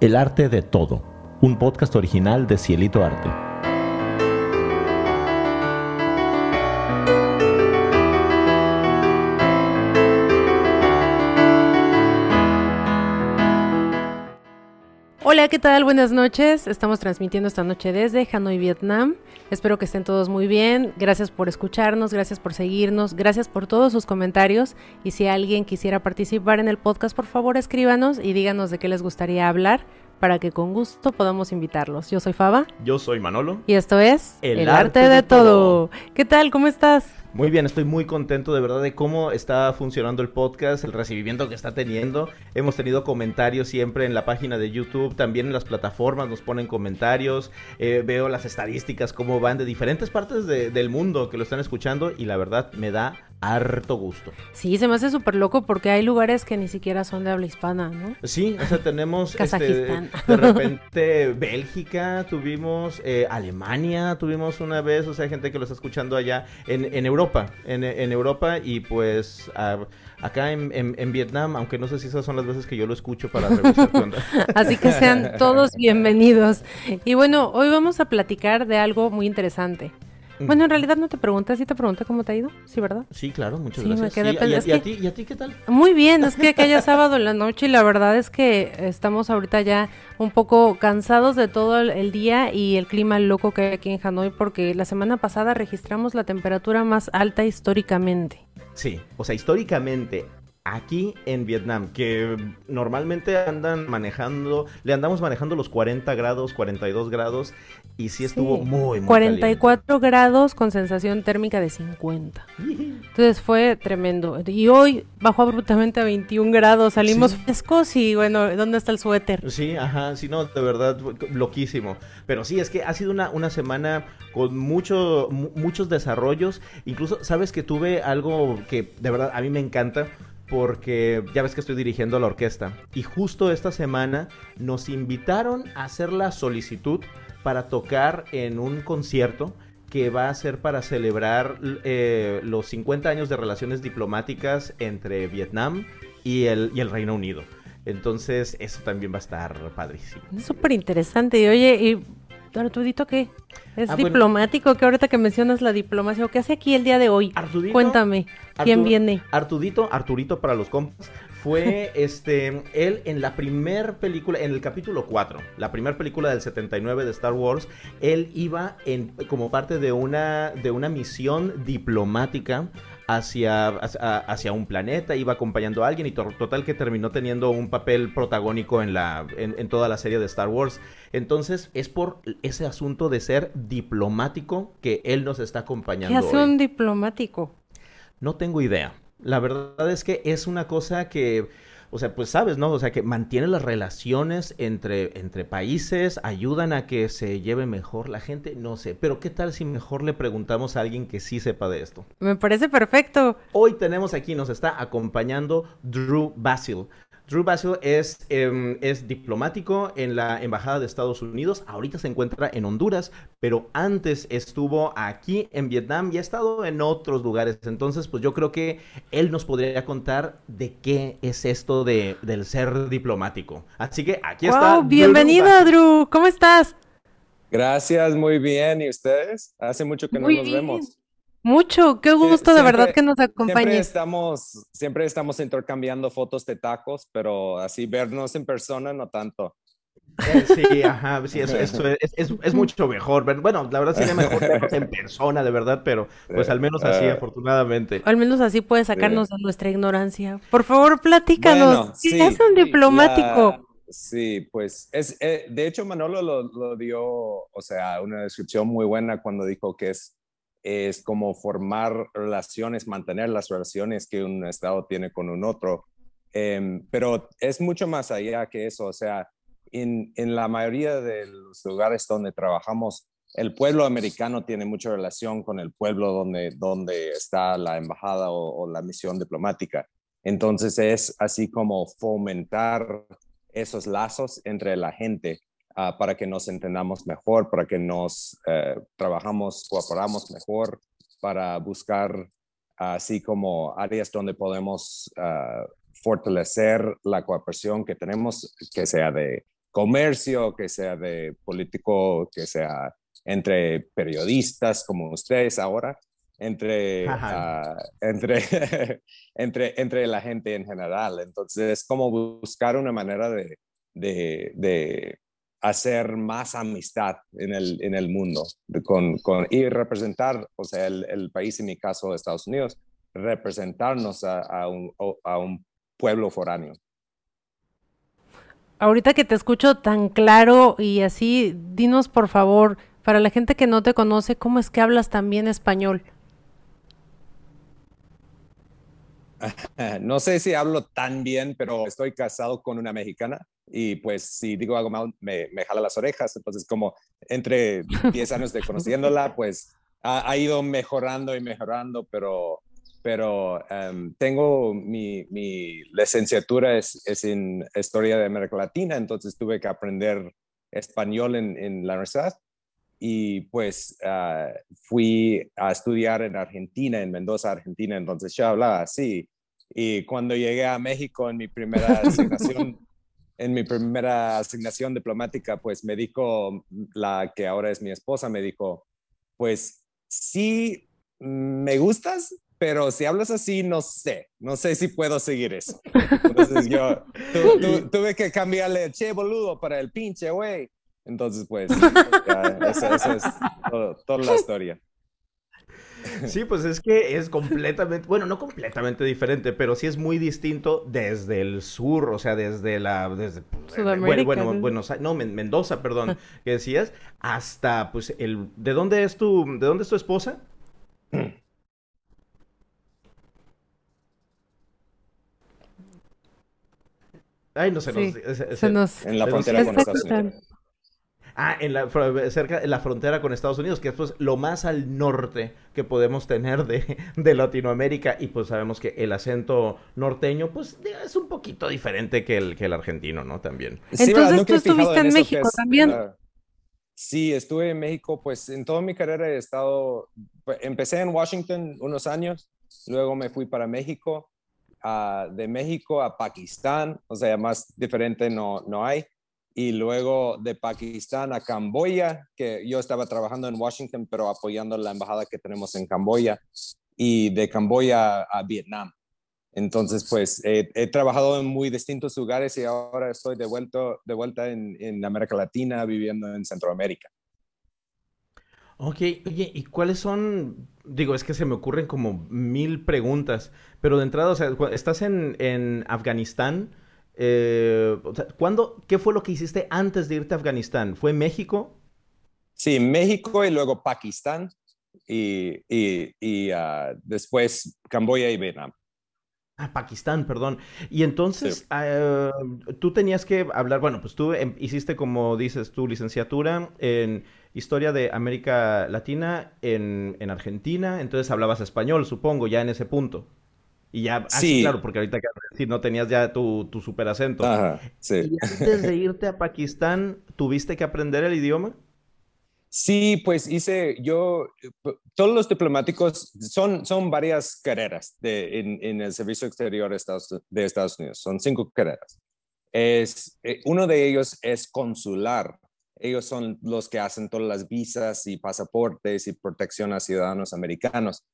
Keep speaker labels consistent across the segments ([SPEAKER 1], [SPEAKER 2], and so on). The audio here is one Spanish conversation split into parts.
[SPEAKER 1] El arte de todo, un podcast original de Cielito Arte.
[SPEAKER 2] Hola, ¿qué tal? Buenas noches. Estamos transmitiendo esta noche desde Hanoi, Vietnam. Espero que estén todos muy bien. Gracias por escucharnos, gracias por seguirnos, gracias por todos sus comentarios. Y si alguien quisiera participar en el podcast, por favor escríbanos y díganos de qué les gustaría hablar para que con gusto podamos invitarlos. Yo soy Faba.
[SPEAKER 1] Yo soy Manolo.
[SPEAKER 2] Y esto es El, arte, de, todo. ¿Qué tal? ¿Cómo estás?
[SPEAKER 1] Muy bien, estoy muy contento de verdad de cómo está funcionando el podcast, el recibimiento que está teniendo. Hemos tenido comentarios siempre en la página de YouTube, también en las plataformas nos ponen comentarios. Eh, veo las estadísticas, cómo van de diferentes partes del mundo que lo están escuchando y la verdad me da harto gusto.
[SPEAKER 2] Sí, se me hace súper loco porque hay lugares que ni siquiera son de habla hispana, ¿no?
[SPEAKER 1] Sí, o sea, tenemos este, de repente Bélgica, tuvimos eh, Alemania, tuvimos una vez, o sea, hay gente que lo está escuchando allá en, en Europa, en, en, Europa y pues acá en, en, Vietnam, aunque no sé si esas son las veces que yo lo escucho para revisar
[SPEAKER 2] Así que sean todos bienvenidos. Y bueno, hoy vamos a platicar de algo muy interesante. Bueno, en realidad no te pregunté, sí te pregunté cómo te ha ido, ¿sí, verdad?
[SPEAKER 1] Sí, claro, muchas gracias. y, a, ti, ¿Y a ti qué tal?
[SPEAKER 2] Muy bien, es que aquella sábado en la noche y la verdad es que estamos ahorita ya un poco cansados de todo el día y el clima loco que hay aquí en Hanoi porque la semana pasada registramos la temperatura más alta históricamente.
[SPEAKER 1] Sí, o sea, históricamente aquí en Vietnam, que normalmente andan manejando, le andamos manejando los 40 grados, 42 grados, y sí estuvo muy, muy
[SPEAKER 2] 44 grados con sensación térmica de 50. Entonces fue tremendo. Y hoy bajó abruptamente a 21 grados, salimos frescos y bueno, ¿dónde está el suéter?
[SPEAKER 1] Sí, ajá, sí, no, de verdad, loquísimo. Pero sí, es que ha sido una, una semana con mucho, muchos desarrollos. Incluso, ¿sabes que tuve algo que de verdad a mí me encanta? porque ya ves que estoy dirigiendo la orquesta y justo esta semana nos invitaron a hacer la solicitud para tocar en un concierto que va a ser para celebrar eh, los 50 años de relaciones diplomáticas entre Vietnam y el, y el Reino Unido. Entonces, eso también va a estar padrísimo.
[SPEAKER 2] Es súper interesante. Y oye, ¿y Artudito qué? ¿Es ah, diplomático? que ahorita que mencionas la diplomacia, ¿o qué hace aquí el día de hoy? Artudito, Cuéntame, ¿quién viene?
[SPEAKER 1] Artudito, Arturito para los compas, fue este él en la primer película, en el capítulo 4, la primera película del 79 de Star Wars, él iba en como parte de una de una misión diplomática hacia, hacia, un planeta, iba acompañando a alguien y total que terminó teniendo un papel protagónico en, la, en, toda la serie de Star Wars. Entonces es por ese asunto de ser diplomático que él nos está acompañando.
[SPEAKER 2] ¿Qué hace un diplomático?
[SPEAKER 1] No tengo idea. La verdad es que es una cosa que o sea, pues sabes, ¿no? O sea, que mantiene las relaciones entre, entre países, ayudan a que se lleve mejor la gente, no sé. Pero ¿qué tal si mejor le preguntamos a alguien que sí sepa de esto?
[SPEAKER 2] Me parece perfecto.
[SPEAKER 1] Hoy tenemos aquí, nos está acompañando Drew Basil. Drew Basil es, em, es diplomático en la Embajada de Estados Unidos. Ahorita se encuentra en Honduras, pero antes estuvo aquí en Vietnam y ha estado en otros lugares. Entonces, pues yo creo que él nos podría contar de qué es esto de, del ser diplomático. Así que aquí está.
[SPEAKER 2] Bienvenido, Drew. ¿Cómo estás?
[SPEAKER 3] Gracias, muy bien. ¿Y ustedes? Hace mucho que no nos vemos.
[SPEAKER 2] Mucho, qué gusto de verdad que nos acompañes.
[SPEAKER 3] Siempre estamos, siempre estamos intercambiando fotos de tacos, pero así vernos en persona no tanto.
[SPEAKER 1] Eh, sí, ajá, sí, eso, es, mucho mejor. Bueno, la verdad sería mejor vernos en persona, de verdad, pero pues al menos así, afortunadamente.
[SPEAKER 2] Al menos así puede sacarnos de nuestra ignorancia. Por favor, platícanos. ¿Qué es un diplomático?
[SPEAKER 3] sí, pues es, eh, de hecho Manolo lo, lo dio, o sea, una descripción muy buena cuando dijo que es es como formar relaciones, mantener las relaciones que un Estado tiene con un otro. Em, pero es mucho más allá que eso. O sea, en, la mayoría de los lugares donde trabajamos, el pueblo americano tiene mucha relación con el pueblo donde, donde está la embajada o la misión diplomática. Entonces es así como fomentar esos lazos entre la gente Ah, para que nos entendamos mejor, para que nos eh, trabajamos, cooperamos mejor, para buscar así como áreas donde podemos ah, fortalecer la cooperación que tenemos, que sea de comercio, que sea de político, que sea entre periodistas como ustedes ahora, entre, ah, entre, entre, entre la gente en general. Entonces es como buscar una manera de, de, de hacer más amistad en el, en el mundo con, con, y representar, o sea, el, el, país, en mi caso, Estados Unidos, representarnos a, a, un, a un pueblo foráneo.
[SPEAKER 2] Ahorita que te escucho tan claro y así, dinos por favor, para la gente que no te conoce, ¿cómo es que hablas también español?
[SPEAKER 3] No sé si hablo tan bien, pero estoy casado con una mexicana y pues si digo algo mal me, me jala las orejas. Entonces como entre 10 años de conociéndola, pues ha, ha, ido mejorando y mejorando, pero, pero um, tengo mi, mi, licenciatura es, es, en historia de América Latina, entonces tuve que aprender español en, en la universidad y pues uh, fui a estudiar en Argentina, en Mendoza, Argentina, entonces yo hablaba así. Y cuando llegué a México en mi primera asignación, en mi primera asignación diplomática, pues me dijo la que ahora es mi esposa, me dijo, pues sí, me gustas, pero si hablas así, no sé, no sé si puedo seguir eso. Entonces yo tu, tu, tuve que cambiarle, che, boludo, para el pinche, güey. Entonces, pues, esa, esa, es todo, toda la historia.
[SPEAKER 1] Sí, pues es que es completamente, bueno, no completamente diferente, pero sí es muy distinto desde el sur, o sea, desde la, desde,
[SPEAKER 2] Sudamérica.
[SPEAKER 1] Bueno, bueno, bueno, no, Mendoza, perdón, que decías, hasta, pues, el, ¿de dónde es tu, de dónde es tu esposa? Ay, no se nos,
[SPEAKER 2] Sí,
[SPEAKER 1] se-
[SPEAKER 2] se
[SPEAKER 1] se-
[SPEAKER 2] nos...
[SPEAKER 3] En la
[SPEAKER 1] se nos-
[SPEAKER 3] frontera con Estados Unidos.
[SPEAKER 1] Ah, en la, cerca de la frontera con Estados Unidos, que es pues lo más al norte que podemos tener de, de Latinoamérica y pues sabemos que el acento norteño pues es un poquito diferente que el, que el argentino, ¿no? También.
[SPEAKER 2] Entonces, tú estuviste en México
[SPEAKER 3] es
[SPEAKER 2] también.
[SPEAKER 3] la- Sí, estuve en México, pues en toda mi carrera he estado, pues, empecé en Washington unos años, luego me fui para México, ah, de México a Pakistán, o sea, más diferente no, no hay, y luego de Pakistán a Camboya, que yo estaba trabajando en Washington, pero apoyando la embajada que tenemos en Camboya, y de Camboya a Vietnam. Entonces, pues he, trabajado en muy distintos lugares y ahora estoy de vuelta, de vuelta en, en América Latina, viviendo en Centroamérica.
[SPEAKER 1] Ok, oye, ¿y cuáles son? Digo, es que se me ocurren como mil preguntas, pero de entrada, o sea, estás en, en Afganistán, eh, o sea, ¿cuándo, qué fue lo que hiciste antes de irte a Afganistán? ¿Fue México?
[SPEAKER 3] Sí, México y luego Pakistán y, y, y ah, después Camboya y Vietnam.
[SPEAKER 1] Ah, Pakistán, perdón. Y entonces, ah, tú tenías que hablar, bueno, pues tú em- hiciste, como dices, tu licenciatura en Historia de América Latina en, en Argentina, entonces hablabas español, supongo, ya en ese punto. Y ya, sí,
[SPEAKER 3] Sí.
[SPEAKER 1] claro, porque ahorita sí, no tenías ya tu, tu super acento.
[SPEAKER 3] Ajá, sí.
[SPEAKER 1] Y antes de irte a Pakistán, ¿tuviste que aprender el idioma?
[SPEAKER 3] Sí, pues hice yo, eh, todos los diplomáticos son, son varias carreras de, en, en el servicio exterior de Estados, de Estados Unidos, son cinco carreras. Es, eh, uno de ellos es consular. Ellos son los que hacen todas las visas y pasaportes y protección a ciudadanos americanos.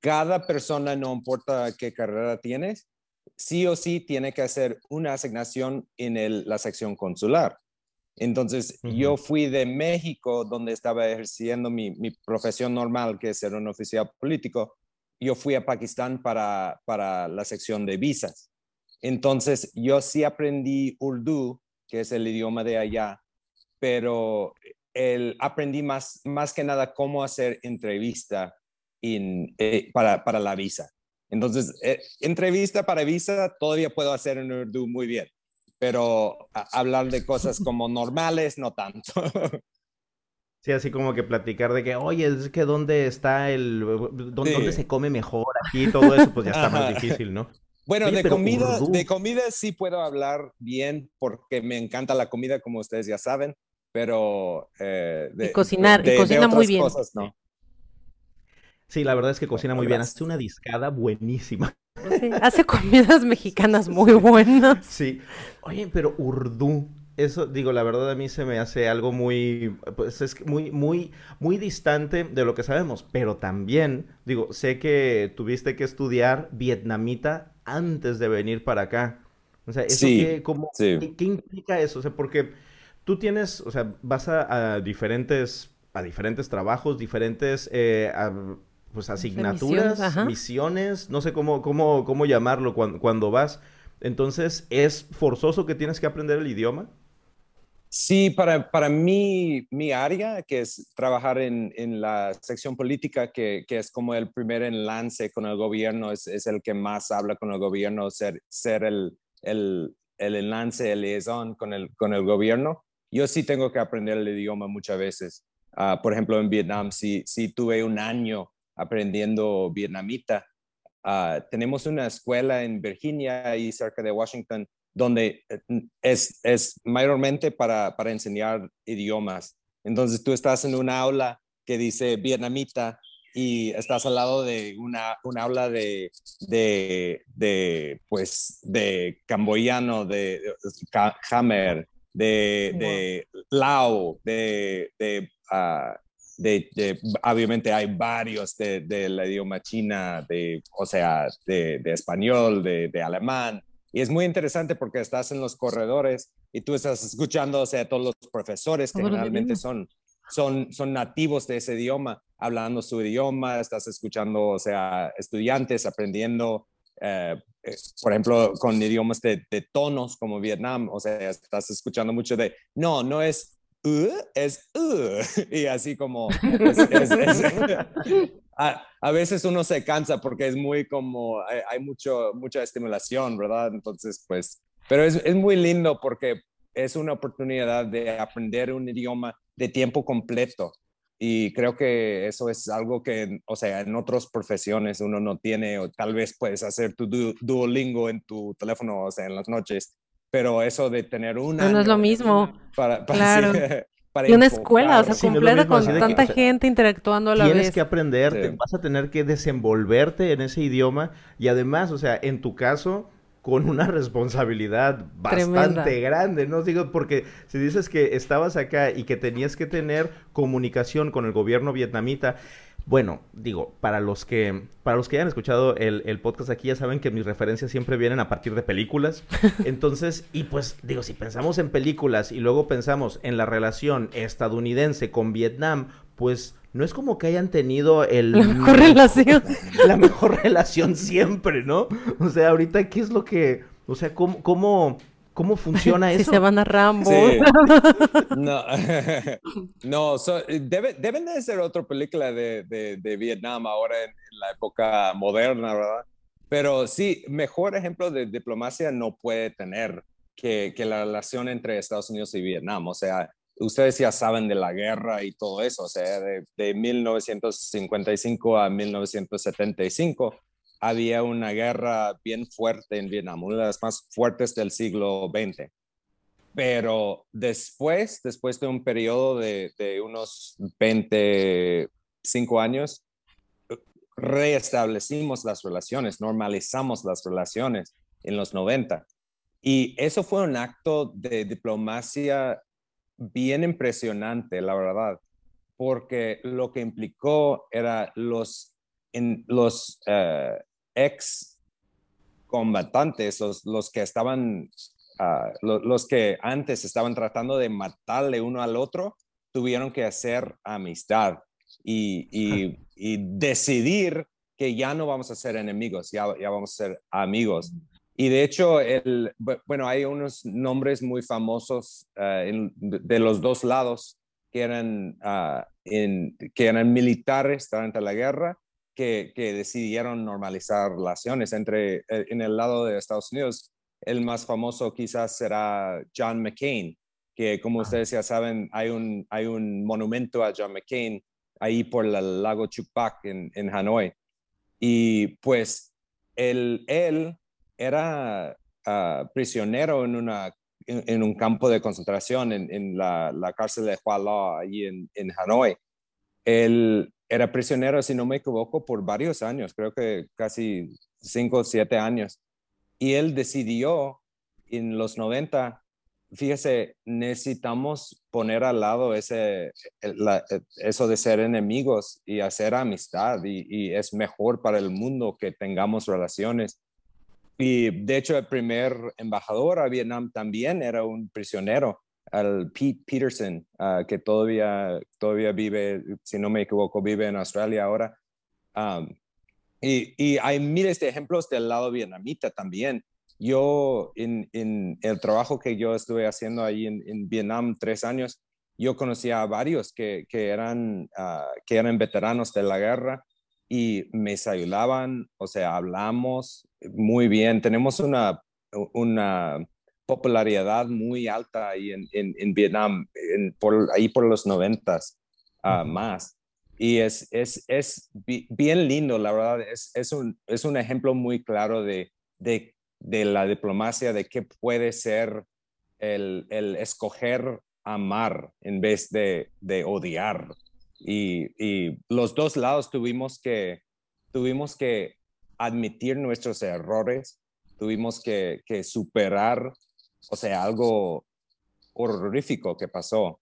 [SPEAKER 3] Cada persona, no importa qué carrera tienes, sí o sí tiene que hacer una asignación en el- la sección consular. Entonces, yo fui de México, donde estaba ejerciendo mi, mi profesión normal, que es ser un oficial político. Yo fui a Pakistán para, para la sección de visas. Entonces, yo sí aprendí Urdu, que es el idioma de allá, pero el, aprendí más, más que nada cómo hacer entrevista en, eh, para, para la visa. Entonces, eh, entrevista para visa todavía puedo hacer en Urdu muy bien pero a- hablar de cosas como normales, no tanto.
[SPEAKER 1] Sí, así como que platicar de que, oye, es que dónde está el, dónde,
[SPEAKER 3] Sí.
[SPEAKER 1] dónde se come mejor aquí, todo eso, pues ya está más difícil, ¿no?
[SPEAKER 3] Bueno,
[SPEAKER 1] Oye,
[SPEAKER 3] de comida,
[SPEAKER 1] Urdu.
[SPEAKER 3] de comida sí puedo hablar bien porque me encanta la comida, como ustedes ya saben, pero eh, de,
[SPEAKER 2] Y cocinar, y
[SPEAKER 3] de- de
[SPEAKER 2] cocina muy bien.
[SPEAKER 3] cosas, no.
[SPEAKER 1] Sí, la verdad es que cocina muy bien, hace una discada buenísima.
[SPEAKER 2] Sí, hace comidas mexicanas muy buenas.
[SPEAKER 1] Sí. Oye, pero Urdu, eso, digo, la verdad a mí se me hace algo muy, pues es muy, muy, muy distante de lo que sabemos, pero también, digo, sé que tuviste que estudiar vietnamita antes de venir para acá. O sea, ¿eso qué, qué, implica eso? O sea, porque tú tienes, o sea, vas a, diferentes, a diferentes trabajos, diferentes, eh, pues asignaturas, misiones, no sé cómo, cómo, cómo llamarlo cuando, cuando vas. Entonces, ¿es forzoso que tienes que aprender el idioma?
[SPEAKER 3] Sí, para, para mí, mi área, que es trabajar en, en la sección política, que, que, es como el primer enlace con el gobierno, es, es el que más habla con el gobierno, ser, ser el, el, el, enlace, el liaison con el, con el gobierno. Yo sí tengo que aprender el idioma muchas veces. Uh, por ejemplo, en Vietnam, sí, sí tuve un año aprendiendo vietnamita. Uh, tenemos una escuela en Virginia, ahí cerca de Washington, donde eh, es, es mayormente para, para enseñar idiomas. Entonces tú estás en una aula que dice vietnamita y estás al lado de una, una aula de, de, de, pues, de camboyano, de, hammer, de, de lao, de, de, uh, de, obviamente hay varios de, de, idioma china, de, o sea, de, español, de, alemán, y es muy interesante porque estás en los corredores y tú estás escuchando, o sea, todos los profesores que generalmente son, son, son nativos de ese idioma, hablando su idioma, estás escuchando, o sea, estudiantes aprendiendo, eh, eh, por ejemplo, con idiomas de, de, tonos como Vietnam, o sea, estás escuchando mucho de, no, no es uh, es uh, y así como a, veces uno se cansa porque es muy como, hay, mucho, mucha estimulación, ¿verdad? Entonces, pues, pero es, es muy lindo porque es una oportunidad de aprender un idioma de tiempo completo. Y creo que eso es algo que, o sea, en otras profesiones uno no tiene, o tal vez puedes hacer tu Duolingo en tu teléfono, o sea, en las noches, pero eso de tener una...
[SPEAKER 2] No, es lo mismo. Para, claro. y una escuela, o sea, completa con tanta gente interactuando a la
[SPEAKER 1] tienes vez. Tienes que aprender, vas a tener que desenvolverte en ese idioma y además, o sea, en tu caso, con una responsabilidad bastante grande, ¿no? Digo, porque si dices que estabas acá y que tenías que tener comunicación con el gobierno vietnamita, bueno, digo, para los que, para los que hayan escuchado el, el, podcast aquí ya saben que mis referencias siempre vienen a partir de películas. Entonces, y pues digo, si pensamos en películas y luego pensamos en la relación estadounidense con Vietnam, pues no es como que hayan tenido el...
[SPEAKER 2] La mejor relación.
[SPEAKER 1] La mejor relación siempre, ¿no? O sea, ahorita, ¿qué es lo que... O sea, ¿cómo, cómo, ¿Cómo funciona eso?
[SPEAKER 2] Si se van a Rambo.
[SPEAKER 3] No, no deben de ser otra película de, de, Vietnam ahora en, la época moderna, ¿verdad? Pero sí, mejor ejemplo de diplomacia no puede tener que, que la relación entre Estados Unidos y Vietnam. O sea, ustedes ya saben de la guerra y todo eso, o sea, de, de 1955 a 1975 había una guerra bien fuerte en Vietnam, una de las más fuertes del siglo XX. Pero después, después de un periodo de, unos 25 años, reestablecimos las relaciones, normalizamos las relaciones en los 90. Y eso fue un acto de diplomacia bien impresionante, la verdad, porque lo que implicó era los en los eh, ex combatantes, los, que estaban, ah, los que antes estaban tratando de matarle uno al otro, tuvieron que hacer amistad y, decidir que ya no vamos a ser enemigos, ya, ya vamos a ser amigos. Y de hecho, el, bueno, hay unos nombres muy famosos eh, de los dos lados que eran, ah, que eran militares durante la guerra que, decidieron normalizar relaciones entre, eh, en el lado de Estados Unidos. El más famoso quizás será John McCain, que como ustedes ya saben, hay un, hay un monumento a John McCain ahí por el lago Chupac en, en Hanoi. Y pues él, él era ah, prisionero en, una, en, un campo de concentración en, en la, la, cárcel de Hua en, en Hanoi. Él, era prisionero, si no me equivoco, por varios años, creo que casi cinco o siete años. Y él decidió en los 90 fíjese, necesitamos poner al lado ese, eso de ser enemigos y hacer amistad y, es mejor para el mundo que tengamos relaciones. Y de hecho, el primer embajador a Vietnam también era un prisionero, al Pete Peterson, ah, que todavía, todavía vive, si no me equivoco, vive en Australia ahora. y, y, hay miles de ejemplos del lado vietnamita también yo en, el trabajo que yo estuve haciendo ahí en, Vietnam tres años, yo conocía a varios que, eran, ah, que eran veteranos de la guerra y me ayudaban, o sea, hablamos muy bien. Tenemos una, una popularidad muy alta ahí en, Vietnam, por, ahí por los noventas uh, más. Y es, es, es, bien lindo, la verdad, es, es, un, es un ejemplo muy claro de, de de la diplomacia, de qué puede ser el, escoger amar en vez de, odiar. Y, los dos lados tuvimos que, tuvimos que admitir nuestros errores, tuvimos que, superar, o sea, algo horrorífico que pasó.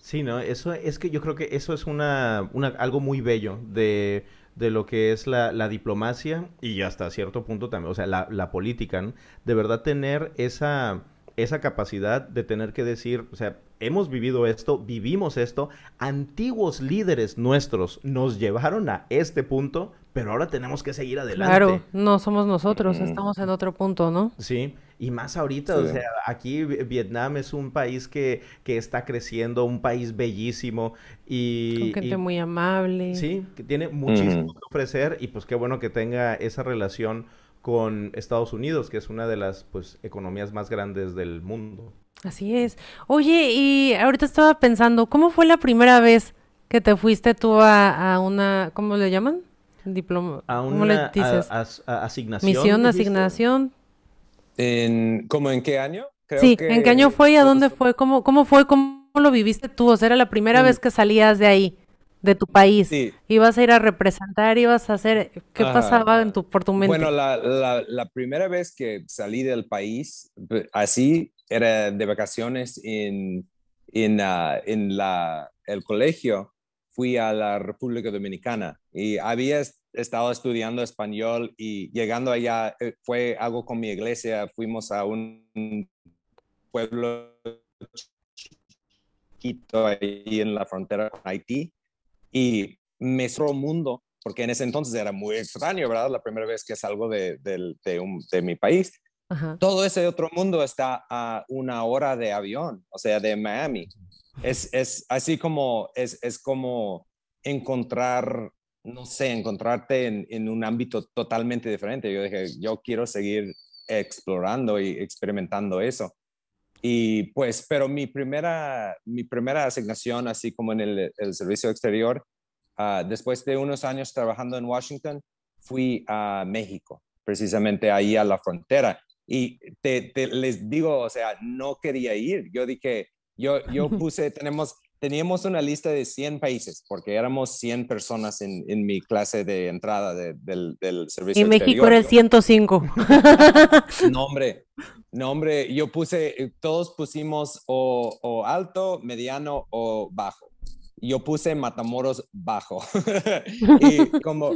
[SPEAKER 1] Sí, ¿no? Eso es que yo creo que eso es una, una algo muy bello de de lo que es la, la, diplomacia y hasta cierto punto también, o sea, la, la política, ¿no? De verdad tener esa, esa capacidad de tener que decir, o sea, hemos vivido esto, vivimos esto, antiguos líderes nuestros nos llevaron a este punto, pero ahora tenemos que seguir adelante.
[SPEAKER 2] Claro, no somos nosotros, estamos en otro punto, ¿no?
[SPEAKER 1] Sí, y más ahorita, o sea, aquí Vietnam es un país que, que está creciendo, un país bellísimo y...
[SPEAKER 2] Con gente muy amable.
[SPEAKER 1] Sí, que tiene muchísimo que ofrecer y pues qué bueno que tenga esa relación con Estados Unidos, que es una de las pues economías más grandes del mundo.
[SPEAKER 2] Así es. Oye, y ahorita estaba pensando, ¿cómo fue la primera vez que te fuiste tú a, a una, ¿cómo le llaman? Diploma.
[SPEAKER 1] A una ¿Cómo le dices? asignación.
[SPEAKER 2] Misión, asignación.
[SPEAKER 3] En, ¿Cómo en qué año?
[SPEAKER 2] sí, ¿en qué año fue y a dónde fue? ¿Cómo, cómo fue? ¿Cómo lo viviste tú? O sea, era la primera vez que salías de ahí, de tu país. Sí. Ibas a ir a representar, ibas a hacer... ¿Qué pasaba en tu, por tu mente?
[SPEAKER 3] Bueno, la, la, la primera vez que salí del país, así, era de vacaciones en, en, uh, en la, el colegio fui a la República Dominicana y había estado estudiando español y llegando allá eh, fue algo con mi iglesia, fuimos a un pueblo chiquito ahí en la frontera con Haití y me cerró mundo porque en ese entonces era muy extraño, ¿verdad? La primera vez que salgo de, de, de mi país. Todo ese otro mundo está a una hora de avión, o sea, de Miami es, es así como, es, es como encontrar, no sé, encontrarte en, en, un ámbito totalmente diferente. Yo dije, yo quiero seguir explorando y experimentando eso. Y pues, pero mi primera, mi primera asignación, así como en el, el servicio exterior, uh, después de unos años trabajando en Washington, fui a México, precisamente ahí a la frontera. Y te, te, les digo, o sea, no quería ir. Yo dije, yo, yo puse, tenemos, teníamos una lista de 100 países, porque éramos 100 personas en, en mi clase de entrada del, del, servicio.
[SPEAKER 2] Y México era el 105.
[SPEAKER 3] No, hombre, no, hombre, yo puse, todos pusimos o, o alto, mediano o bajo. Yo puse Matamoros bajo. y como,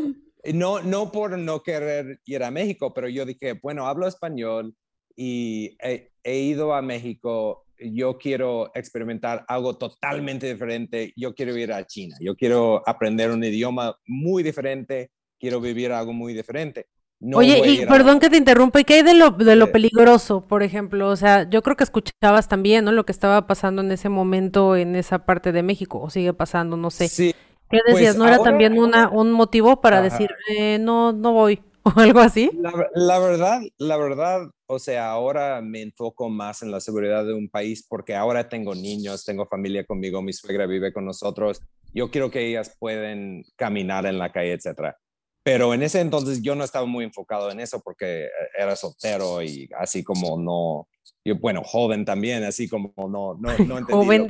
[SPEAKER 3] no, no por no querer ir a México, pero yo dije, bueno, hablo español y he ido a México yo quiero experimentar algo totalmente diferente, yo quiero ir a China, yo quiero aprender un idioma muy diferente, quiero vivir algo muy diferente.
[SPEAKER 2] Oye, y perdón que te interrumpa, ¿y qué hay de lo, de lo peligroso, por ejemplo? O sea, yo creo que escuchabas también, ¿no? Lo que estaba pasando en ese momento en esa parte de México, o sigue pasando, no sé. Sí. ¿Qué decías? Pues ¿No era también una, un motivo para decir, eh, no, no voy? o algo así?
[SPEAKER 3] La, verdad, la verdad, o sea, ahora me enfoco más en la seguridad de un país porque ahora tengo niños, tengo familia conmigo, mi suegra vive con nosotros. Yo quiero que ellas pueden caminar en la calle, etcétera. Pero en ese entonces yo no estaba muy enfocado en eso porque era soltero y así como no, yo, bueno, joven también, así como no, no, no entendí joven,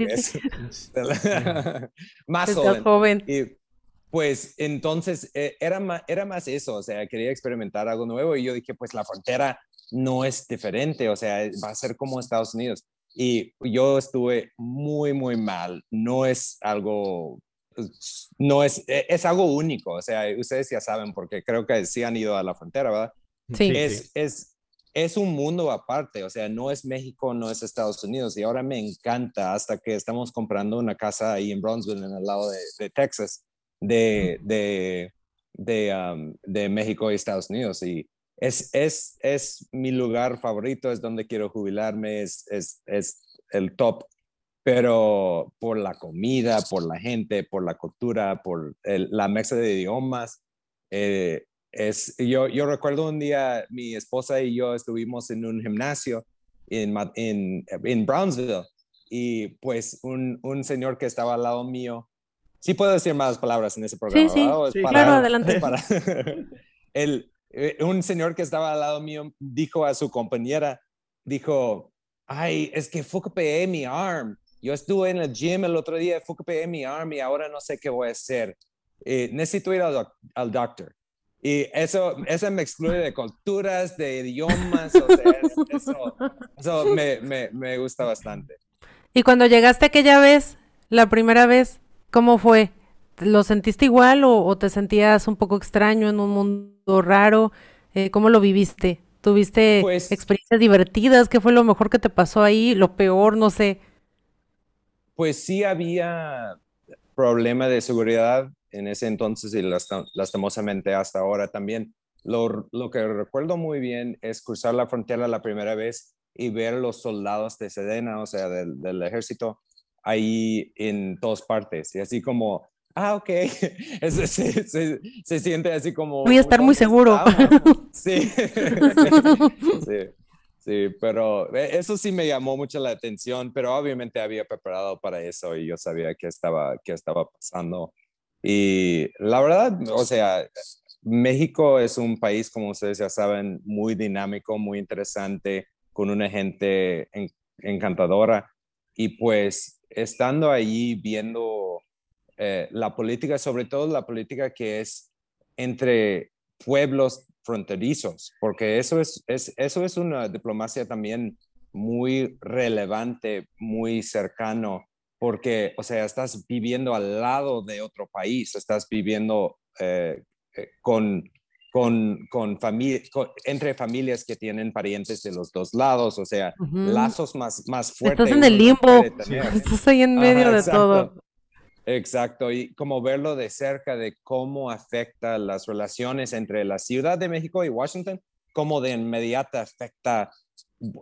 [SPEAKER 3] más joven. joven. Y, pues entonces eh, era, más, era más eso, o sea, quería experimentar algo nuevo y yo dije, pues la frontera no es diferente, o sea, va a ser como Estados Unidos. Y yo estuve muy, muy mal. No es algo, no es, e, es algo único. O sea, ustedes ya saben, porque creo que sí han ido a la frontera, ¿verdad?
[SPEAKER 2] Sí.
[SPEAKER 3] Es, es, es un mundo aparte, o sea, no es México, no es Estados Unidos. Y ahora me encanta hasta que estamos comprando una casa ahí en Brownsville, en el lado de, Texas, de, de, de, de México y Estados Unidos. Y es, es, es mi lugar favorito, es donde quiero jubilarme, es, es, es el top, pero por la comida, por la gente, por la cultura, por la mezcla de idiomas. Eh, es, yo, yo recuerdo un día, mi esposa y yo estuvimos en un gimnasio en, en, en Brownsville y pues un, un, señor que estaba al lado mío, sí puedo decir más palabras en ese programa,
[SPEAKER 2] sí, sí, claro, adelante.
[SPEAKER 3] Para, el, eh, un señor que estaba al lado mío dijo a su compañera, dijo, ay, es que fue mi arm. Yo estuve en el gym el otro día, fue mi arm y ahora no sé qué voy a hacer. Eh, necesito ir al, al, doctor. Y eso, eso me excluye de culturas, de idiomas, o sea, eso, eso me, me, me, gusta bastante.
[SPEAKER 2] Y cuando llegaste aquella vez, la primera vez, ¿cómo fue? ¿Lo sentiste igual o, te sentías un poco extraño en un mundo raro? Eh, ¿Cómo lo viviste? ¿Tuviste pues experiencias divertidas? ¿Qué fue lo mejor que te pasó ahí? ¿Lo peor? No sé.
[SPEAKER 3] Pues sí había problema de seguridad en ese entonces y lastimosamente hasta ahora también. Lo, lo, que recuerdo muy bien es cruzar la frontera la primera vez y ver los soldados de Sedena, o sea, del, del ejército, ahí en todas partes. Y así como ah, ok, se, siente así como...
[SPEAKER 2] Voy a estar muy seguro.
[SPEAKER 3] Sí. sí, sí, pero eh, eso sí me llamó mucho la atención, pero obviamente había preparado para eso y yo sabía que estaba, que estaba pasando. Y la verdad, o sea, México es un país, como ustedes ya saben, muy dinámico, muy interesante, con una gente encantadora. Y pues estando allí viendo eh, la política, sobre todo la política que es entre pueblos fronterizos, porque eso es, eso es una diplomacia también muy relevante, muy cercano, porque, o sea, estás viviendo al lado de otro país, estás viviendo eh, eh, con, con, con, entre familias que tienen parientes de los dos lados, o sea, lazos más, más fuertes.
[SPEAKER 2] Estás en el limbo, estás ahí en medio de todo.
[SPEAKER 3] Exacto, y como verlo de cerca de cómo afecta las relaciones entre la Ciudad de México y Washington, cómo de inmediata afecta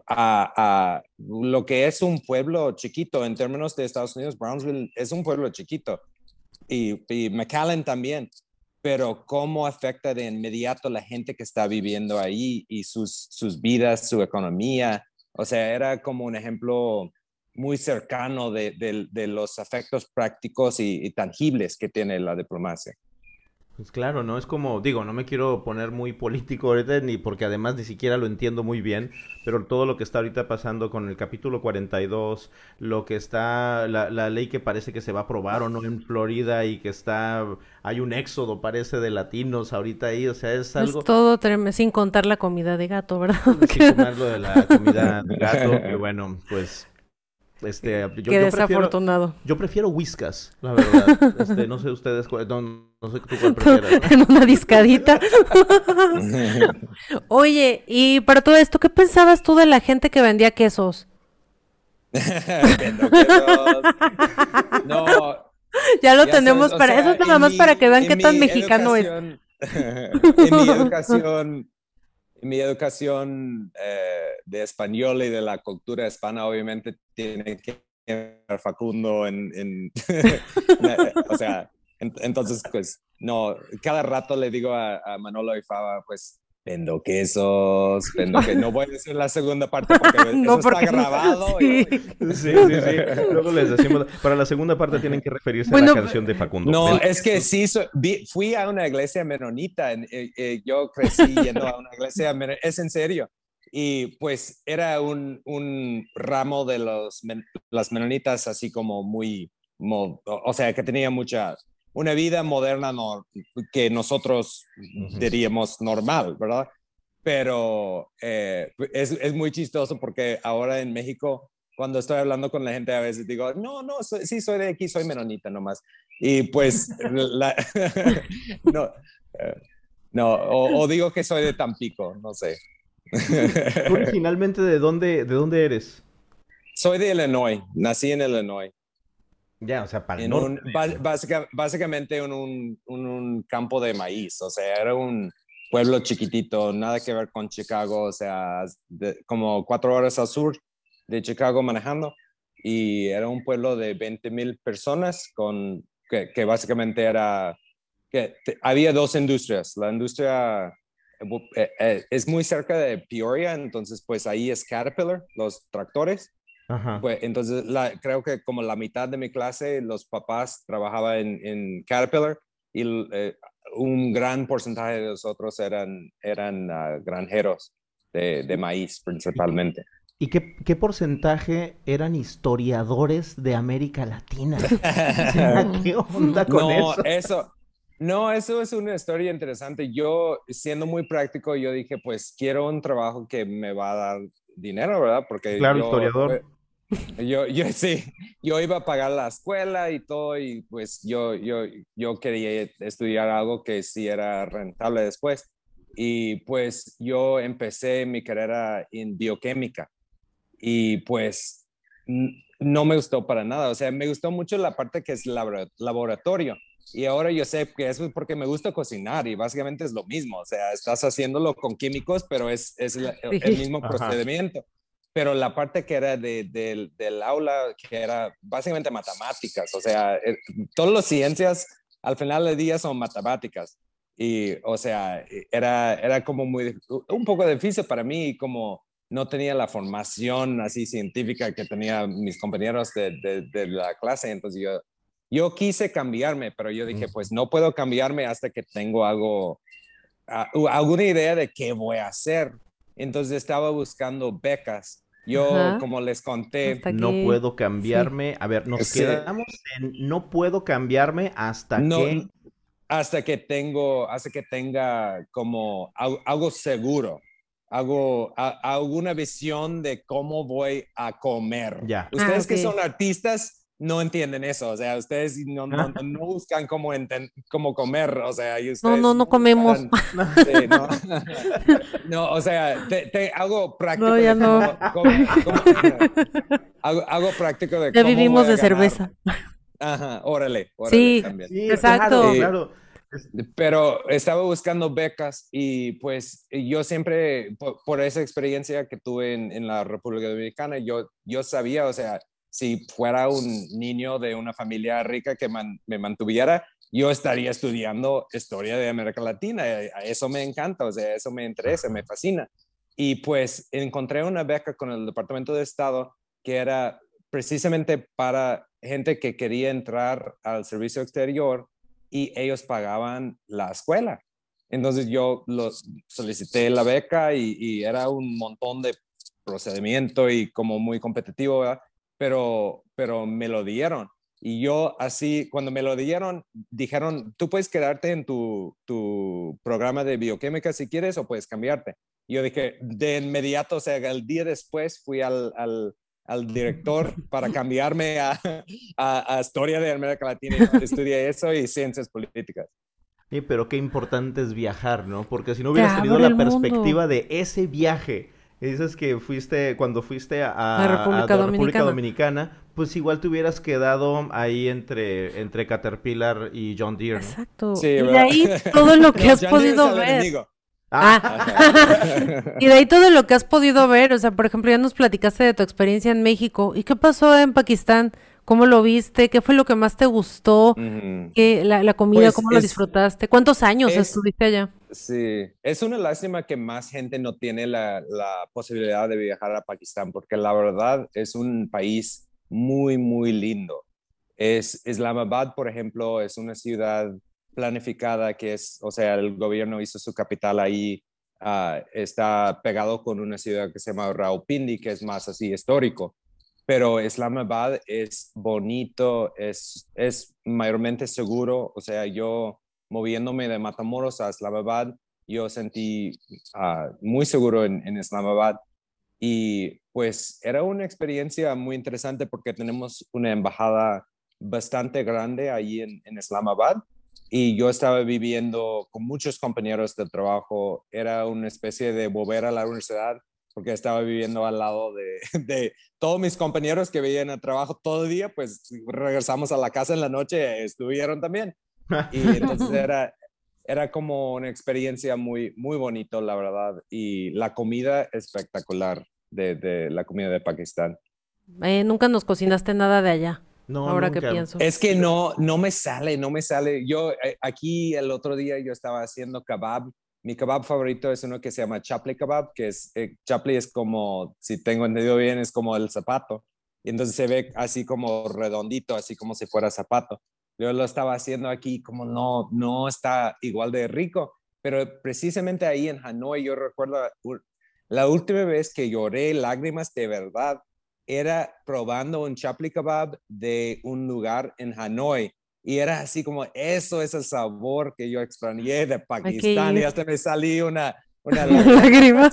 [SPEAKER 3] a, lo que es un pueblo chiquito en términos de Estados Unidos. Brownsville es un pueblo chiquito y, y McAllen también, pero cómo afecta de inmediato la gente que está viviendo ahí y sus, sus vidas, su economía. O sea, era como un ejemplo muy cercano de, los efectos prácticos y, tangibles que tiene la diplomacia.
[SPEAKER 1] Pues claro, no es como, digo, no me quiero poner muy político ahorita, ni porque además ni siquiera lo entiendo muy bien, pero todo lo que está ahorita pasando con el capítulo 42, lo que está, la, la ley que parece que se va a aprobar o no en Florida y que está, hay un éxodo, parece, de latinos ahorita ahí, o sea, es algo...
[SPEAKER 2] Es todo, sin contar la comida de gato, ¿verdad?
[SPEAKER 1] Sin contar lo de la comida de gato, que bueno, pues este,
[SPEAKER 2] yo, Qué desafortunado.
[SPEAKER 1] Prefiero, yo prefiero whiskas, la verdad. Este, no sé ustedes, no, no sé tú cuál prefieres.
[SPEAKER 2] en una discadita. Oye, y para todo esto, ¿qué pensabas tú de la gente que vendía quesos?
[SPEAKER 3] Vendo quesos. No.
[SPEAKER 2] Ya lo tenemos para eso, es nada más para que vean qué tan mexicano es. en
[SPEAKER 3] mi educación mi educación eh, de español y de la cultura hispana obviamente tiene que ver Facundo en, o sea, entonces pues no, cada rato le digo a, a Manolo y Faba pues vendo quesos, vendo que no voy a decir la segunda parte porque eso está grabado.
[SPEAKER 1] Sí. sí. sí, Luego les decimos, para la segunda parte tienen que referirse a la canción de Facundo.
[SPEAKER 3] No, es que sí, fui a una iglesia menonita, eh, eh, yo crecí yendo a una iglesia menonita, es en serio. Y pues era un, un ramo de los, las menonitas así como muy, o sea, que tenía mucha una vida moderna que nosotros diríamos normal, ¿verdad? pero eh, es, es, muy chistoso porque ahora en México, cuando estoy hablando con la gente, a veces digo, no, no, sí, soy de aquí, soy menonita nomás. Y pues, la, no, eh, no o, o, digo que soy de Tampico, no sé.
[SPEAKER 1] originalmente de dónde, de dónde eres?
[SPEAKER 3] Soy de Illinois, nací en Illinois.
[SPEAKER 1] Ya, o sea, para
[SPEAKER 3] en un, básicamente en un, un, campo de maíz, o sea, era un pueblo chiquitito, nada que ver con Chicago, o sea, como cuatro horas al sur de Chicago manejando, y era un pueblo de 20 mil personas, con, que, que básicamente era, que había dos industrias, la industria eh, eh, es muy cerca de Peoria, entonces pues ahí es Caterpillar, los tractores. Pues, entonces la, creo que como la mitad de mi clase, los papás trabajaban en, Caterpillar y eh, un gran porcentaje de nosotros eran, eran uh, granjeros de, de, maíz principalmente.
[SPEAKER 1] ¿Y qué, qué, porcentaje eran historiadores de América Latina? ¿Qué onda con
[SPEAKER 3] no,
[SPEAKER 1] eso?
[SPEAKER 3] eso? No, eso es una historia interesante. Yo, siendo muy práctico, yo dije, pues quiero un trabajo que me va a dar dinero, ¿verdad? Porque
[SPEAKER 1] claro,
[SPEAKER 3] yo,
[SPEAKER 1] historiador.
[SPEAKER 3] Yo, yo sí, yo iba a pagar la escuela y todo, y pues yo, yo, yo quería estudiar algo que sí era rentable después. Y pues yo empecé mi carrera en bioquímica y pues no me gustó para nada. O sea, me gustó mucho la parte que es laboratorio y ahora yo sé que eso es porque me gusta cocinar y básicamente es lo mismo. O sea, estás haciéndolo con químicos, pero es, es el, mismo procedimiento. Pero la parte que era de, del aula, que era básicamente matemáticas, o sea, eh, todas las ciencias al final del día son matemáticas. Y, o sea, era, era como muy, un poco difícil para mí, como no tenía la formación así científica que tenía mis compañeros de, de, de la clase. Entonces yo yo quise cambiarme, pero yo dije, pues no puedo cambiarme hasta que tengo algo, alguna idea de qué voy a hacer. Entonces estaba buscando becas. Yo, como les conté,
[SPEAKER 1] no puedo cambiarme. A ver, nos quedamos en no puedo cambiarme hasta que
[SPEAKER 3] hasta que tengo, hasta que tenga como algo seguro, algo, alguna visión de cómo voy a comer.
[SPEAKER 1] Ya.
[SPEAKER 3] Ustedes ah, que son artistas no entienden eso, o sea, ustedes no, no, no buscan cómo, cómo comer, o sea, y ustedes...
[SPEAKER 2] No, no, no comemos.
[SPEAKER 3] Sí, no. no. o sea, te, hago práctico.
[SPEAKER 2] No, ya no.
[SPEAKER 3] hago, práctico de
[SPEAKER 2] Ya vivimos de cerveza.
[SPEAKER 3] Ajá, órale, órale
[SPEAKER 2] sí,
[SPEAKER 3] también.
[SPEAKER 2] Sí, exacto.
[SPEAKER 1] claro.
[SPEAKER 3] Pero estaba buscando becas y pues yo siempre, por, esa experiencia que tuve en, en, la República Dominicana, yo, yo sabía, o sea, si fuera un niño de una familia rica que me mantuviera, yo estaría estudiando historia de América Latina. Eh, eso me encanta, o sea, eso me interesa, me fascina. Y pues encontré una beca con el Departamento de Estado que era precisamente para gente que quería entrar al servicio exterior y ellos pagaban la escuela. Entonces yo solicité la beca y, y, era un montón de procedimiento y como muy competitivo, ¿verdad? Pero, pero me lo dieron. Y yo así, cuando me lo dieron, dijeron, tú puedes quedarte en tu, tu programa de bioquímica si quieres o puedes cambiarte. Y yo dije, de inmediato, o sea, el día después fui al, al, al director para cambiarme a, a, Historia de América Latina. Estudié eso y Ciencias Políticas.
[SPEAKER 1] Sí, pero qué importante es viajar, ¿no? Porque si no hubieras tenido la perspectiva de ese viaje dices que fuiste, cuando fuiste a,
[SPEAKER 2] la República,
[SPEAKER 1] Dominicana. pues igual te hubieras quedado ahí entre, entre Caterpillar y John Deere.
[SPEAKER 2] Exacto. y de ahí todo lo que has podido ver. Ah. ah. y de ahí todo lo que has podido ver, o sea, por ejemplo, ya nos platicaste de tu experiencia en México. ¿Y qué pasó en Pakistán? ¿Cómo lo viste? ¿Qué fue lo que más te gustó? ¿Qué, la, comida, pues cómo lo disfrutaste? ¿Cuántos años estuviste allá?
[SPEAKER 3] Sí, es una lástima que más gente no tiene la, posibilidad de viajar a Pakistán, porque la verdad es un país muy, muy lindo. Es Islamabad, por ejemplo, es una ciudad planificada que es, o sea, el gobierno hizo su capital ahí, ah, está pegado con una ciudad que se llama Rawalpindi, que es más así histórico pero Islamabad es bonito, es, es mayormente seguro, o sea, yo moviéndome de Matamoros a Islamabad, yo sentí ah, muy seguro en, en Islamabad y pues era una experiencia muy interesante porque tenemos una embajada bastante grande ahí en, en Islamabad y yo estaba viviendo con muchos compañeros de trabajo. Era una especie de volver a la universidad porque estaba viviendo al lado de, de todos mis compañeros que veían a trabajo todo el día, pues regresamos a la casa en la noche, estuvieron también. Y entonces era, era como una experiencia muy, muy bonito, la verdad. Y la comida espectacular de, de la comida de Pakistán.
[SPEAKER 2] Eh, nunca nos cocinaste nada de allá. No, ahora que pienso.
[SPEAKER 3] Es que no, no me sale, no me sale. Yo eh, aquí el otro día yo estaba haciendo kebab. Mi kebab favorito es uno que se llama chapli kebab, que es, eh, chapli es como, si tengo entendido bien, es como el zapato. Y entonces se ve así como redondito, así como si fuera zapato. Yo lo estaba haciendo aquí como no, no está igual de rico, pero precisamente ahí en Hanoi yo recuerdo la última vez que lloré lágrimas de verdad era probando un chapli kebab de un lugar en Hanoi y era así como eso es el sabor que yo extrañé de Pakistán y hasta me salí una, una lágrima.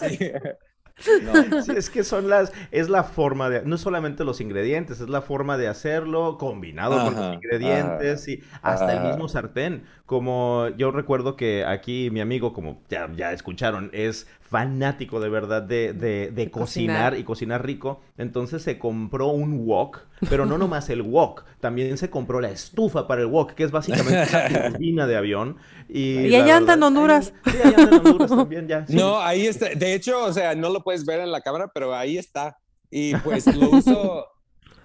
[SPEAKER 1] No. es que son las, es la forma de, no solamente los ingredientes, es la forma de hacerlo combinado con los ingredientes y hasta el mismo sartén. Como yo recuerdo que aquí mi amigo, como ya, ya escucharon, es fanático de verdad de, de, cocinar, y cocinar rico. Entonces se compró un wok, pero no nomás el wok, también se compró la estufa para el wok, que es básicamente una turbina de avión.
[SPEAKER 2] Y, allá anda en Honduras.
[SPEAKER 3] Sí, allá Honduras también ya. No, ahí está. De hecho, o sea, no lo puedes ver en la cámara, pero ahí está. Y pues lo uso,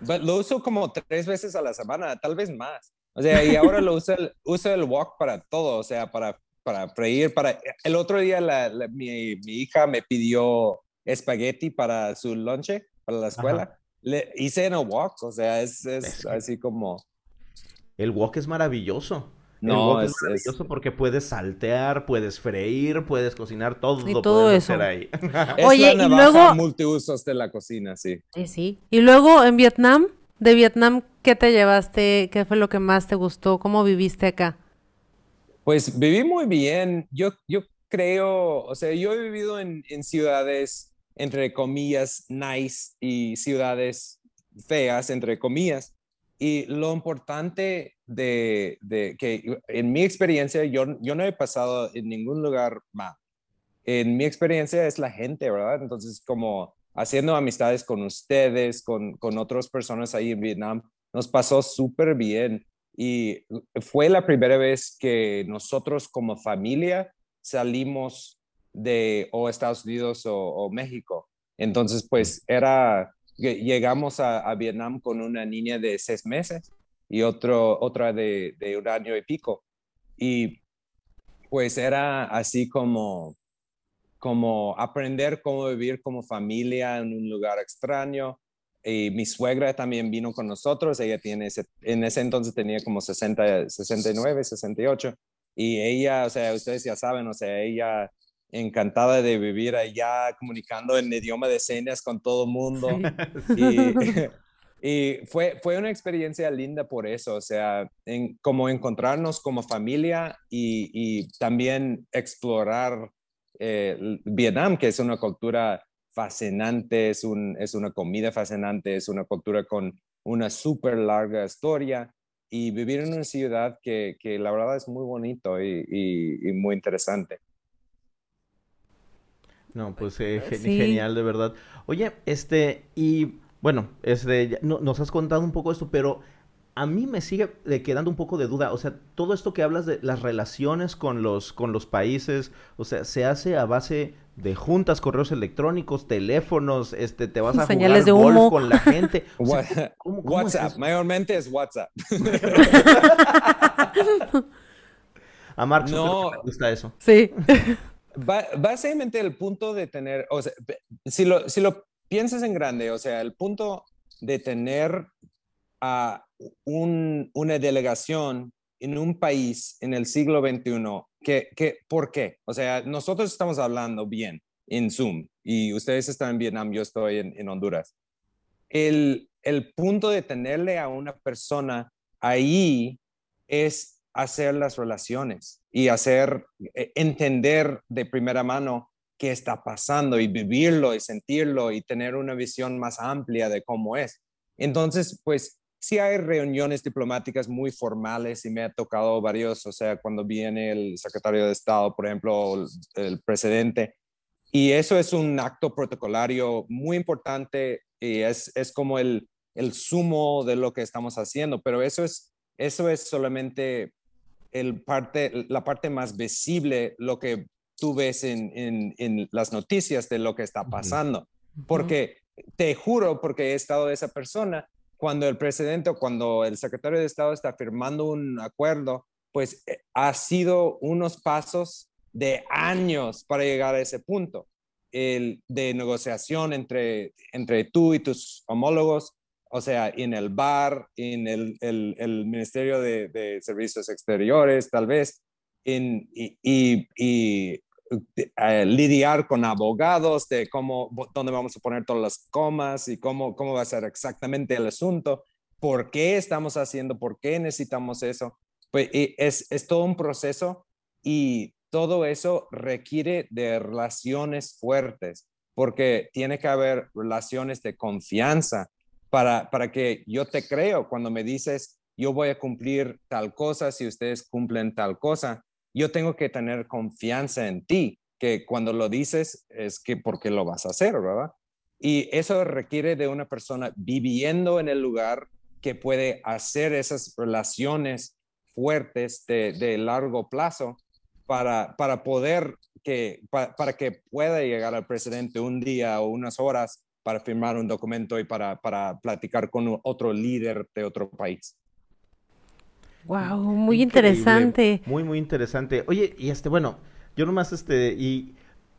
[SPEAKER 3] lo uso como tres veces a la semana, tal vez más. O sea, y ahora lo uso el, uso el wok para todo, o sea, para para freír. Para... El otro día mi, hija me pidió espagueti para su lonche, para la escuela. Le hice en el wok, o sea, es, es, así como...
[SPEAKER 1] El wok es maravilloso. No, es, maravilloso porque puedes saltear, puedes freír, puedes cocinar todo, y todo eso. ahí.
[SPEAKER 3] Oye, y luego multiusos de la cocina, sí.
[SPEAKER 2] Sí, sí. Y luego en Vietnam, de Vietnam, ¿qué te llevaste? ¿Qué fue lo que más te gustó? ¿Cómo viviste acá?
[SPEAKER 3] Pues viví muy bien. Yo, yo creo, o sea, yo he vivido en, en ciudades, entre comillas, nice y ciudades feas, entre comillas. Y lo importante de, de, que en mi experiencia, yo, yo no he pasado en ningún lugar mal. En mi experiencia es la gente, ¿verdad? Entonces, como haciendo amistades con ustedes, con, con otras personas ahí en Vietnam, nos pasó súper bien. Y fue la primera vez que nosotros como familia salimos de o Estados Unidos o, México. Entonces, pues era, llegamos a, Vietnam con una niña de seis meses y otro, otra de, un año y pico. Y pues era así como, como aprender cómo vivir como familia en un lugar extraño, y mi suegra también vino con nosotros, ella tiene, en ese entonces tenía como 60, 69, 68, y ella, o sea, ustedes ya saben, o sea, ella encantada de vivir allá, comunicando en idioma de señas con todo el mundo. Y, fue, fue una experiencia linda por eso, o sea, en, como encontrarnos como familia y, y también explorar eh, Vietnam, que es una cultura fascinante, es, un, es una comida fascinante, es una cultura con una súper larga historia y vivir en una ciudad que, que la verdad es muy bonito y, y, muy interesante.
[SPEAKER 1] No, pues eh, genial, de verdad. Oye, este, y bueno, este, no, nos has contado un poco esto, pero a mí me sigue quedando un poco de duda. O sea, todo esto que hablas de las relaciones con los, con los países, o sea, se hace a base de juntas, correos electrónicos, teléfonos, este, te vas a Señales jugar de con la gente.
[SPEAKER 3] WhatsApp, mayormente es WhatsApp.
[SPEAKER 1] a Marx no le gusta eso.
[SPEAKER 2] Sí.
[SPEAKER 3] Básicamente el punto de tener, o sea, si lo, si lo piensas en grande, o sea, el punto de tener a una delegación en un país en el siglo XXI, que, ¿por qué? O sea, nosotros estamos hablando bien en Zoom y ustedes están en Vietnam, yo estoy en, Honduras. El, el punto de tenerle a una persona ahí es hacer las relaciones y hacer, eh, entender de primera mano qué está pasando y vivirlo y sentirlo y tener una visión más amplia de cómo es. Entonces, pues sí hay reuniones diplomáticas muy formales y me ha tocado varios, o sea, cuando viene el secretario de Estado, por ejemplo, el, presidente, y eso es un acto protocolario muy importante y es, es como el, el sumo de lo que estamos haciendo, pero eso es, eso es solamente el parte, la parte más visible, lo que tú ves en, en, las noticias de lo que está pasando. Porque te juro, porque he estado de esa persona, cuando el presidente o cuando el secretario de Estado está firmando un acuerdo, pues eh, ha sido unos pasos de años para llegar a ese punto. El, de negociación entre, entre tú y tus homólogos o sea, en el bar, en el, el, Ministerio de, Servicios Exteriores, tal vez, en, y, y, eh, lidiar con abogados de cómo, dónde vamos a poner todas las comas y cómo, cómo va a ser exactamente el asunto, por qué estamos haciendo, por qué necesitamos eso. Pues es, es todo un proceso y todo eso requiere de relaciones fuertes, porque tiene que haber relaciones de confianza para, para que yo te creo cuando me dices, yo voy a cumplir tal cosa si ustedes cumplen tal cosa. Yo tengo que tener confianza en ti, que cuando lo dices es que porque lo vas a hacer, ¿verdad? Y eso requiere de una persona viviendo en el lugar que puede hacer esas relaciones fuertes de, largo plazo para, para poder que, para que pueda llegar al presidente un día o unas horas para firmar un documento y para, para platicar con otro líder de otro país.
[SPEAKER 2] Wow, muy interesante.
[SPEAKER 1] Muy, muy interesante. Oye, y este, bueno, yo nomás, este, y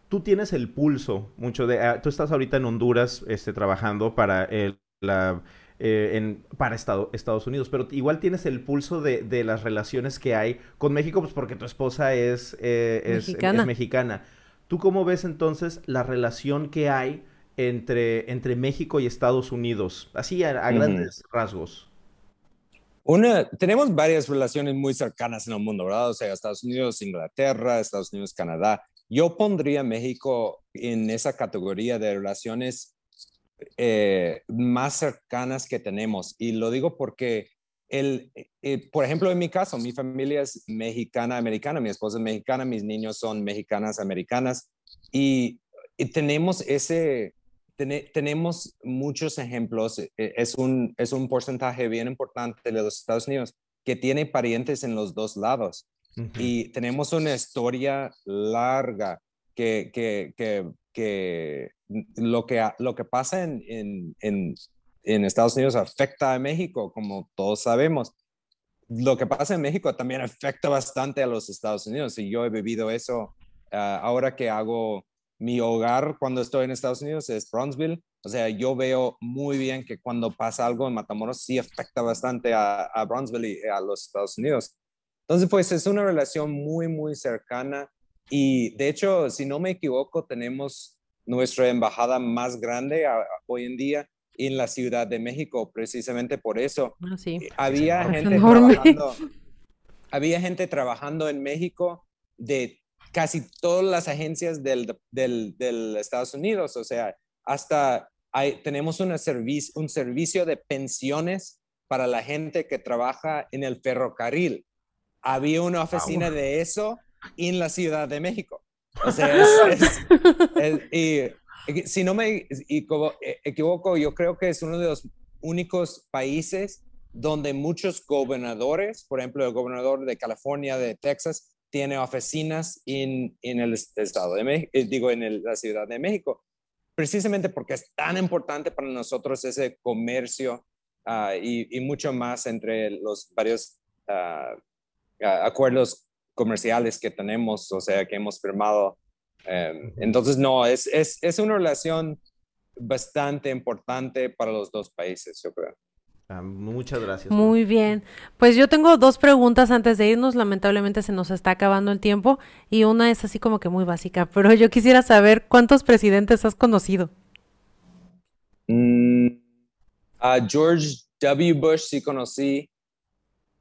[SPEAKER 1] tú tienes el pulso mucho de, ah, tú estás ahorita en Honduras, este, trabajando para el, la, eh, en, para Estado, Estados Unidos, pero igual tienes el pulso de, de, las relaciones que hay con México, pues porque tu esposa es, eh, es, mexicana. es mexicana. ¿Tú cómo ves entonces la relación que hay entre, entre México y Estados Unidos? Así a, grandes rasgos.
[SPEAKER 3] Una, tenemos varias relaciones muy cercanas en el mundo, ¿verdad? O sea, Estados Unidos, Inglaterra, Estados Unidos, Canadá. Yo pondría México en esa categoría de relaciones eh, más cercanas que tenemos. Y lo digo porque, el, eh, por ejemplo, en mi caso, mi familia es mexicana-americana, mi esposa es mexicana, mis niños son mexicanas-americanas. Y, y, tenemos ese, tenemos muchos ejemplos, eh, eh, es un, es un porcentaje bien importante de los Estados Unidos que tiene parientes en los dos lados. Y tenemos una historia larga que, que, que, que lo, que lo que pasa en, en, en, en, Estados Unidos afecta a México, como todos sabemos. Lo que pasa en México también afecta bastante a los Estados Unidos y yo he vivido eso ah, ahora que hago mi hogar cuando estoy en Estados Unidos es Bronzeville. O sea, yo veo muy bien que cuando pasa algo en Matamoros sí afecta bastante a, a Bronzeville y a los Estados Unidos. Entonces, pues es una relación muy, muy cercana. Y de hecho, si no me equivoco, tenemos nuestra embajada más grande hoy en día en la Ciudad de México, precisamente por eso.
[SPEAKER 2] Ah, sí.
[SPEAKER 3] Había gente trabajando, había gente trabajando en México de casi todas las agencias del, del, Estados Unidos, o sea, hasta hay, tenemos una un servicio de pensiones para la gente que trabaja en el ferrocarril. Había una oficina de eso en la Ciudad de México. O sea, y, si no me equivoco, yo creo que es uno de los únicos países donde muchos gobernadores, por ejemplo, el gobernador de California, de Texas, tiene oficinas en, en el estado de México, eh, digo, en la Ciudad de México, precisamente porque es tan importante para nosotros ese comercio ah, y, mucho más entre los varios ah, acuerdos comerciales que tenemos, o sea, que hemos firmado. Em, entonces, no, es, es, es una relación bastante importante para los dos países, yo creo.
[SPEAKER 1] Ah, muchas gracias.
[SPEAKER 2] Muy bien. Pues yo tengo dos preguntas antes de irnos. Lamentablemente se nos está acabando el tiempo y una es así como que muy básica, pero yo quisiera saber cuántos presidentes has conocido.
[SPEAKER 3] Mm, a George W. Bush sí conocí.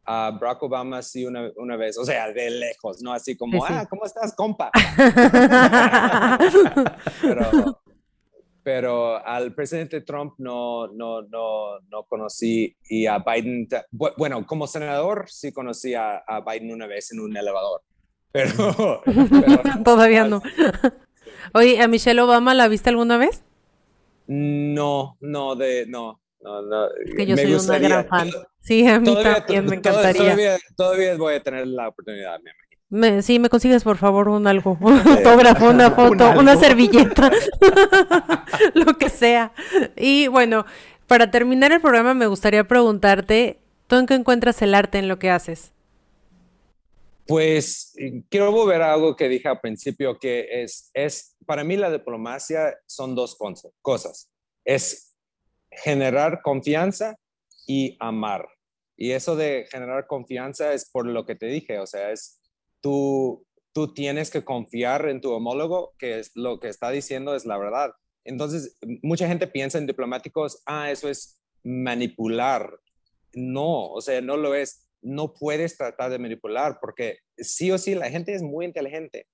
[SPEAKER 3] a Barack Obama sí una, una, vez, o sea, de lejos, no así como, ah, ¿cómo estás, compa? pero, pero al presidente Trump no, no, no, no conocí y a Biden, bueno, como senador sí conocí a, a Biden una vez en un elevador, pero...
[SPEAKER 2] Todavía no. Oye, ¿a Michelle Obama la viste alguna vez?
[SPEAKER 3] No, no, de, no, no, no.
[SPEAKER 2] Que yo soy una gran fan. Sí, a mí también me encantaría.
[SPEAKER 3] Todavía, voy a tener la oportunidad, me
[SPEAKER 2] sí, me consigues por favor un algo, un autógrafo, una foto, una servilleta, lo que sea. Y bueno, para terminar el programa me gustaría preguntarte, ¿tú en qué encuentras el arte en lo que haces?
[SPEAKER 3] Pues quiero volver a algo que dije al principio, que es, es para mí la diplomacia son dos cosas. Es generar confianza y amar. Y eso de generar confianza es por lo que te dije, o sea, es tú, tú tienes que confiar en tu homólogo, que es lo que está diciendo es la verdad. Entonces, mucha gente piensa en diplomáticos, ah, eso es manipular. No, o sea, no lo es. No puedes tratar de manipular porque sí o sí la gente es muy inteligente.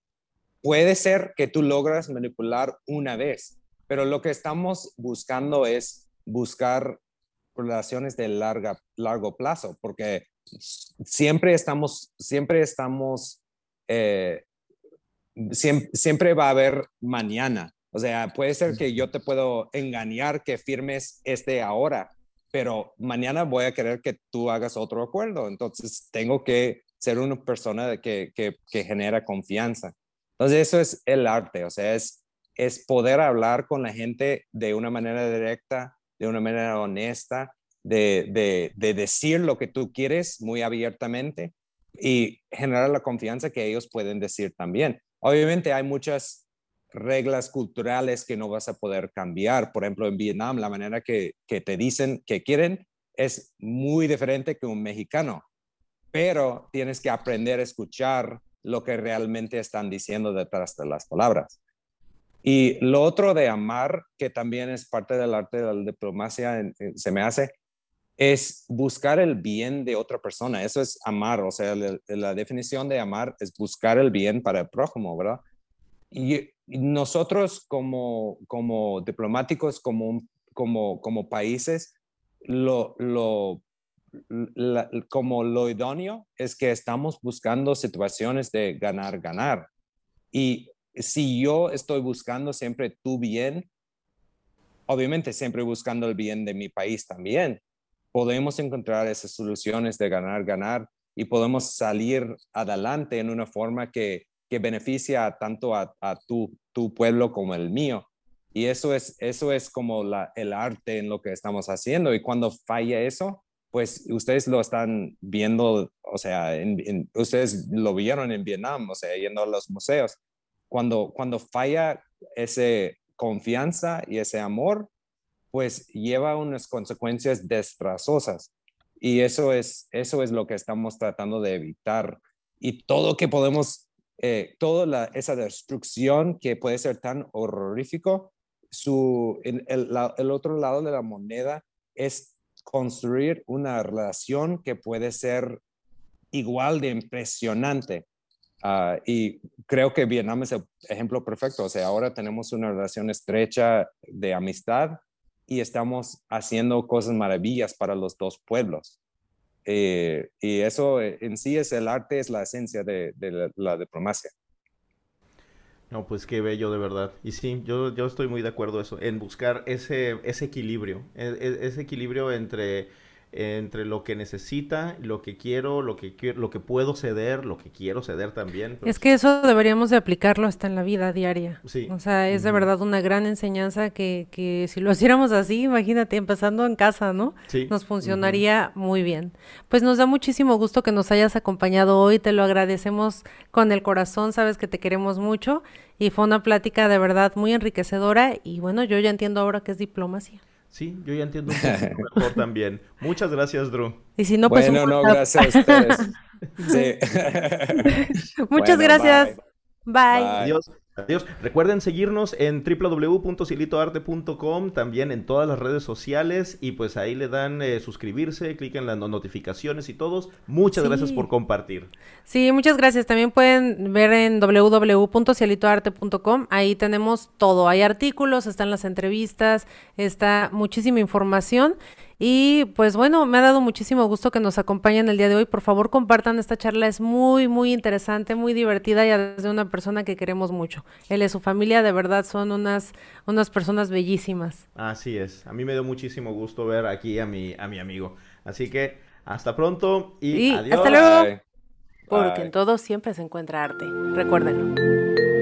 [SPEAKER 3] Puede ser que tú logras manipular una vez, pero lo que estamos buscando es buscar relaciones de larga, largo plazo, porque siempre estamos, siempre estamos, eh, siempre, va a haber mañana. O sea, puede ser que yo te puedo engañar que firmes este ahora, pero mañana voy a querer que tú hagas otro acuerdo. Entonces, tengo que ser una persona que, que, que genera confianza. Entonces, eso es el arte, o sea, es, es poder hablar con la gente de una manera directa, de una manera honesta, de, decir lo que tú quieres muy abiertamente y generar la confianza que ellos pueden decir también. Obviamente hay muchas reglas culturales que no vas a poder cambiar. Por ejemplo, en Vietnam, la manera que, que te dicen que quieren es muy diferente que un mexicano, pero tienes que aprender a escuchar lo que realmente están diciendo detrás de las palabras. Y lo otro de amar, que también es parte del arte de la diplomacia, se me hace, es buscar el bien de otra persona. Eso es amar. O sea, la, definición de amar es buscar el bien para el prójimo, ¿verdad? Y, nosotros como, como diplomáticos, como, como, como países, lo, lo, como lo idóneo es que estamos buscando situaciones de ganar, ganar. Y si yo estoy buscando siempre tu bien, obviamente siempre buscando el bien de mi país también, podemos encontrar esas soluciones de ganar, ganar y podemos salir adelante en una forma que, que beneficia tanto a, tu, tu, pueblo como el mío. Y eso es, eso es como la, el arte en lo que estamos haciendo. Y cuando falla eso, pues ustedes lo están viendo, o sea, ustedes lo vieron en Vietnam, o sea, yendo a los museos cuando, cuando falla ese confianza y ese amor, pues lleva unas consecuencias destrozosas. Y eso es, eso es lo que estamos tratando de evitar. Y todo que podemos, eh, toda esa destrucción que puede ser tan horrorífico, su, el, el otro lado de la moneda es construir una relación que puede ser igual de impresionante. Ah, y creo que Vietnam es el ejemplo perfecto. O sea, ahora tenemos una relación estrecha de amistad y estamos haciendo cosas maravillas para los dos pueblos. Eh, y eso eh, en sí es el arte, es la esencia de, la, diplomacia.
[SPEAKER 1] No, pues qué bello de verdad. Y sí, yo, yo estoy muy de acuerdo eso, en buscar ese, ese equilibrio, e, e, ese equilibrio entre entre lo que necesita, lo que quiero, lo que lo que puedo ceder, lo que quiero ceder también.
[SPEAKER 2] Es que eso deberíamos de aplicarlo hasta en la vida diaria. Sí. O sea, es de verdad una gran enseñanza que, que si lo hiciéramos así, imagínate, empezando en casa, ¿no? Sí. Nos funcionaría muy bien. Pues nos da muchísimo gusto que nos hayas acompañado hoy, te lo agradecemos con el corazón, sabes que te queremos mucho y fue una plática de verdad muy enriquecedora y bueno, yo ya entiendo ahora que es diplomacia.
[SPEAKER 1] Sí, yo ya entiendo un poco mejor también. Muchas gracias, Drew.
[SPEAKER 2] Y si no, pues.
[SPEAKER 3] Bueno, no, gracias a ustedes.
[SPEAKER 2] sí. Muchas gracias. Bye.
[SPEAKER 1] Adiós. Adiós. Recuerden seguirnos en www.silitoarte.com, también en todas las redes sociales y pues ahí le dan eh, suscribirse, cliquen en las notificaciones y todos. Muchas gracias por compartir.
[SPEAKER 2] Sí, muchas gracias. También pueden ver en www.cielitoarte.com, ahí tenemos todo. Hay artículos, están las entrevistas, está muchísima información. Y pues bueno, me ha dado muchísimo gusto que nos acompañen el día de hoy. Por favor, compartan esta charla. Es muy, muy interesante, muy divertida y de una persona que queremos mucho. Él y su familia de verdad son unas, unas personas bellísimas.
[SPEAKER 1] Así es. A mí me dio muchísimo gusto ver aquí a mi, a mi amigo. Así que hasta pronto y, adiós.
[SPEAKER 2] Hasta luego. Porque en todo siempre se encuentra arte. Recuérdenlo.